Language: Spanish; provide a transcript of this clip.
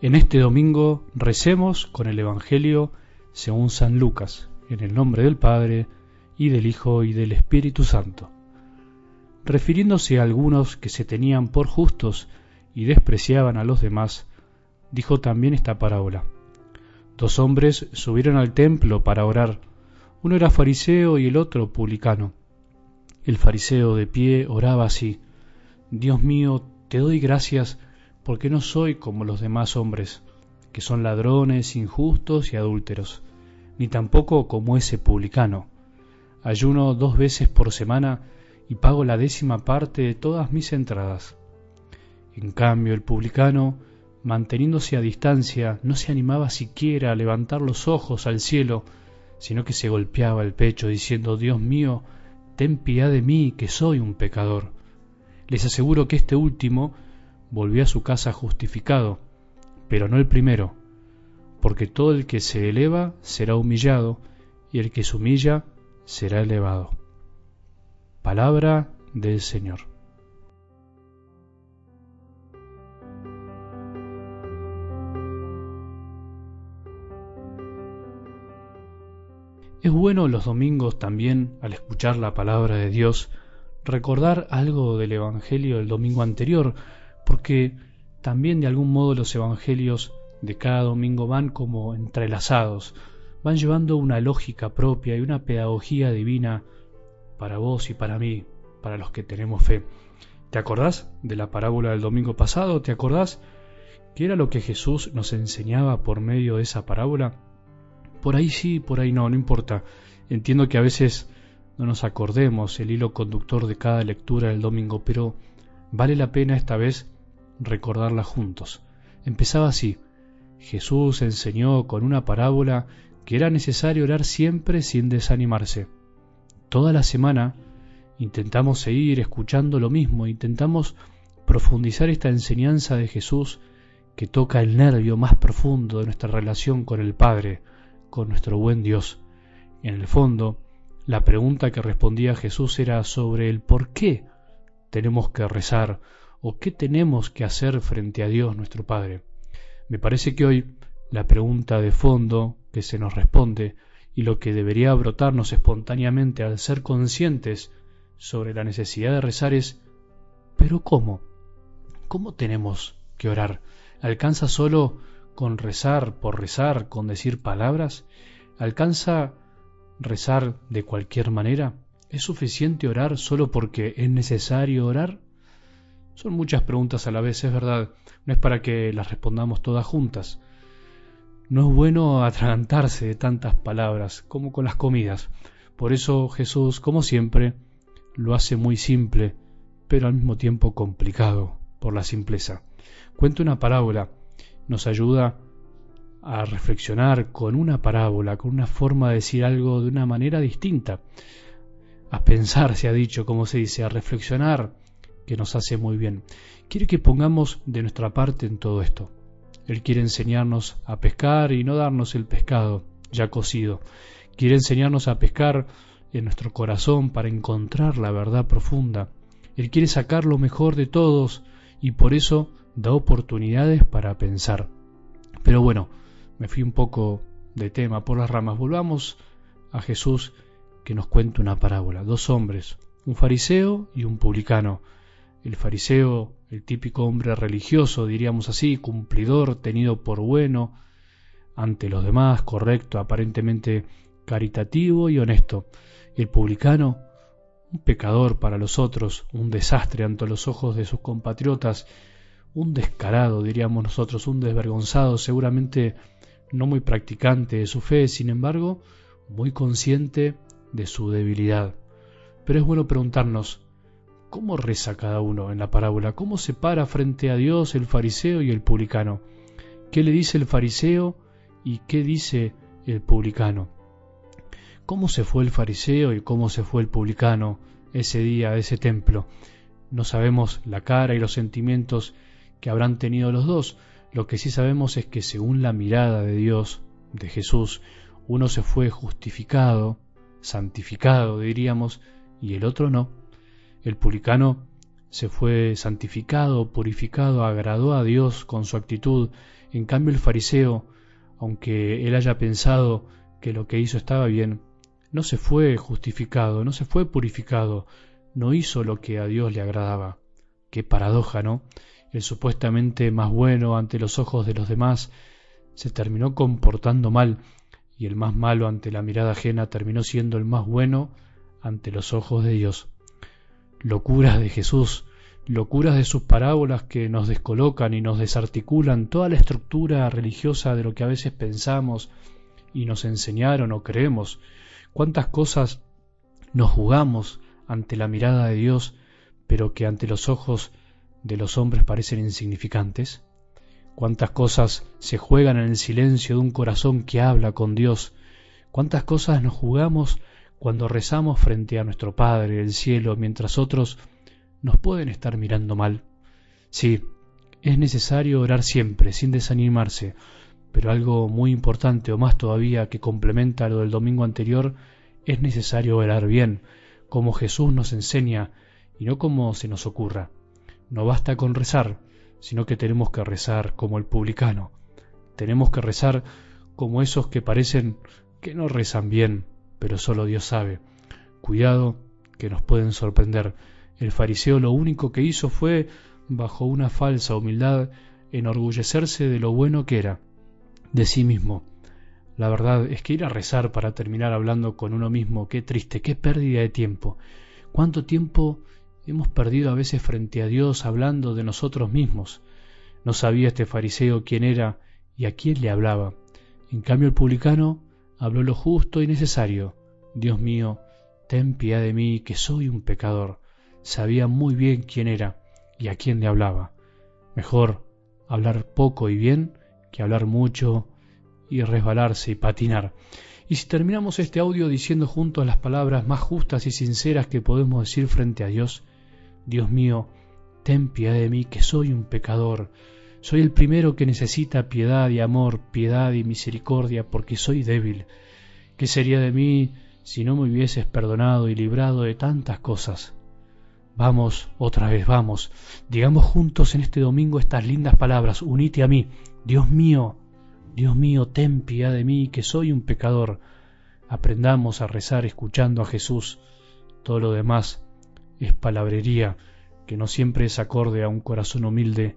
En este domingo recemos con el Evangelio según San Lucas, en el nombre del Padre, y del Hijo, y del Espíritu Santo. Refiriéndose a algunos que se tenían por justos y despreciaban a los demás, dijo también esta parábola. Dos hombres subieron al templo para orar. Uno era fariseo y el otro publicano. El fariseo de pie oraba así, Dios mío, te doy gracias porque no soy como los demás hombres, que son ladrones, injustos y adúlteros, ni tampoco como ese publicano. Ayuno dos veces por semana y pago la décima parte de todas mis entradas. En cambio, el publicano, manteniéndose a distancia, no se animaba siquiera a levantar los ojos al cielo, sino que se golpeaba el pecho diciendo, Dios mío, ten piedad de mí, que soy un pecador. Les aseguro que este último volvió a su casa justificado, pero no el primero, porque todo el que se eleva será humillado, y el que se humilla será elevado. Palabra del Señor. Es bueno los domingos también, al escuchar la palabra de Dios, recordar algo del Evangelio del domingo anterior, porque también de algún modo los evangelios de cada domingo van como entrelazados, van llevando una lógica propia y una pedagogía divina para vos y para mí, para los que tenemos fe. ¿Te acordás de la parábola del domingo pasado? ¿Te acordás qué era lo que Jesús nos enseñaba por medio de esa parábola? Por ahí sí, por ahí no, no importa. Entiendo que a veces no nos acordemos el hilo conductor de cada lectura del domingo, pero vale la pena esta vez recordarla juntos. Empezaba así. Jesús enseñó con una parábola que era necesario orar siempre sin desanimarse. Toda la semana intentamos seguir escuchando lo mismo, intentamos profundizar esta enseñanza de Jesús que toca el nervio más profundo de nuestra relación con el Padre, con nuestro buen Dios. En el fondo, la pregunta que respondía Jesús era sobre el por qué tenemos que rezar o qué tenemos que hacer frente a Dios nuestro Padre. Me parece que hoy la pregunta de fondo que se nos responde y lo que debería brotarnos espontáneamente al ser conscientes sobre la necesidad de rezar es ¿pero cómo? ¿Cómo tenemos que orar? ¿Alcanza solo con rezar por rezar, con decir palabras? ¿Alcanza rezar de cualquier manera? ¿Es suficiente orar solo porque es necesario orar? Son muchas preguntas a la vez, es verdad. No es para que las respondamos todas juntas. No es bueno atragantarse de tantas palabras como con las comidas. Por eso Jesús, como siempre, lo hace muy simple, pero al mismo tiempo complicado por la simpleza. Cuenta una parábola, nos ayuda a reflexionar con una parábola, con una forma de decir algo de una manera distinta. A pensar, se ha dicho, como se dice, a reflexionar, que nos hace muy bien. Quiere que pongamos de nuestra parte en todo esto. Él quiere enseñarnos a pescar y no darnos el pescado ya cocido. Quiere enseñarnos a pescar en nuestro corazón para encontrar la verdad profunda. Él quiere sacar lo mejor de todos y por eso da oportunidades para pensar. Pero bueno, me fui un poco de tema por las ramas. Volvamos a Jesús que nos cuenta una parábola. Dos hombres, un fariseo y un publicano. El fariseo, el típico hombre religioso, diríamos así, cumplidor, tenido por bueno ante los demás, correcto, aparentemente caritativo y honesto. El publicano, un pecador para los otros, un desastre ante los ojos de sus compatriotas, un descarado, diríamos nosotros, un desvergonzado, seguramente no muy practicante de su fe, sin embargo, muy consciente de su debilidad. Pero es bueno preguntarnos, ¿Cómo reza cada uno en la parábola? ¿Cómo se para frente a Dios el fariseo y el publicano? ¿Qué le dice el fariseo y qué dice el publicano? ¿Cómo se fue el fariseo y cómo se fue el publicano ese día de ese templo? No sabemos la cara y los sentimientos que habrán tenido los dos. Lo que sí sabemos es que según la mirada de Dios, de Jesús, uno se fue justificado, santificado, diríamos, y el otro no. El publicano se fue santificado, purificado, agradó a Dios con su actitud, En cambio el fariseo, aunque él haya pensado que lo que hizo estaba bien, no se fue justificado, no se fue purificado, no hizo lo que a Dios le agradaba. Qué paradoja, ¿no? El supuestamente más bueno ante los ojos de los demás se terminó comportando mal, y el más malo ante la mirada ajena terminó siendo el más bueno ante los ojos de Dios. Locuras de Jesús, locuras de sus parábolas que nos descolocan y nos desarticulan toda la estructura religiosa de lo que a veces pensamos y nos enseñaron o creemos. Cuántas cosas nos jugamos ante la mirada de Dios, pero que ante los ojos de los hombres parecen insignificantes. Cuántas cosas se juegan en el silencio de un corazón que habla con Dios. Cuántas cosas nos jugamos cuando rezamos frente a nuestro Padre del cielo mientras otros nos pueden estar mirando mal. Sí, es necesario orar siempre, sin desanimarse, pero algo muy importante o más todavía que complementa lo del domingo anterior, es necesario orar bien, como Jesús nos enseña y no como se nos ocurra. No basta con rezar, sino que tenemos que rezar como el publicano. Tenemos que rezar como esos que parecen que no rezan bien, pero solo Dios sabe. Cuidado, que nos pueden sorprender. El fariseo lo único que hizo fue, bajo una falsa humildad, enorgullecerse de lo bueno que era, de sí mismo. La verdad es que ir a rezar para terminar hablando con uno mismo, qué triste, qué pérdida de tiempo. ¿Cuánto tiempo Hemos perdido a veces frente a Dios hablando de nosotros mismos. No sabía este fariseo quién era y a quién le hablaba. En cambio el publicano habló lo justo y necesario. Dios mío, ten piedad de mí, que soy un pecador. Sabía muy bien quién era y a quién le hablaba. Mejor hablar poco y bien que hablar mucho y resbalarse y patinar. Y si terminamos este audio diciendo juntos las palabras más justas y sinceras que podemos decir frente a Dios, Dios mío, ten piedad de mí, que soy un pecador. Soy el primero que necesita piedad y amor, piedad y misericordia, porque soy débil. ¿Qué sería de mí si no me hubieses perdonado y librado de tantas cosas? Vamos, otra vez, vamos. Digamos juntos en este domingo estas lindas palabras. Unite a mí. Dios mío, Dios mío, ten piedad de mí, que soy un pecador. Aprendamos a rezar escuchando a Jesús. Todo lo demás es palabrería que no siempre es acorde a un corazón humilde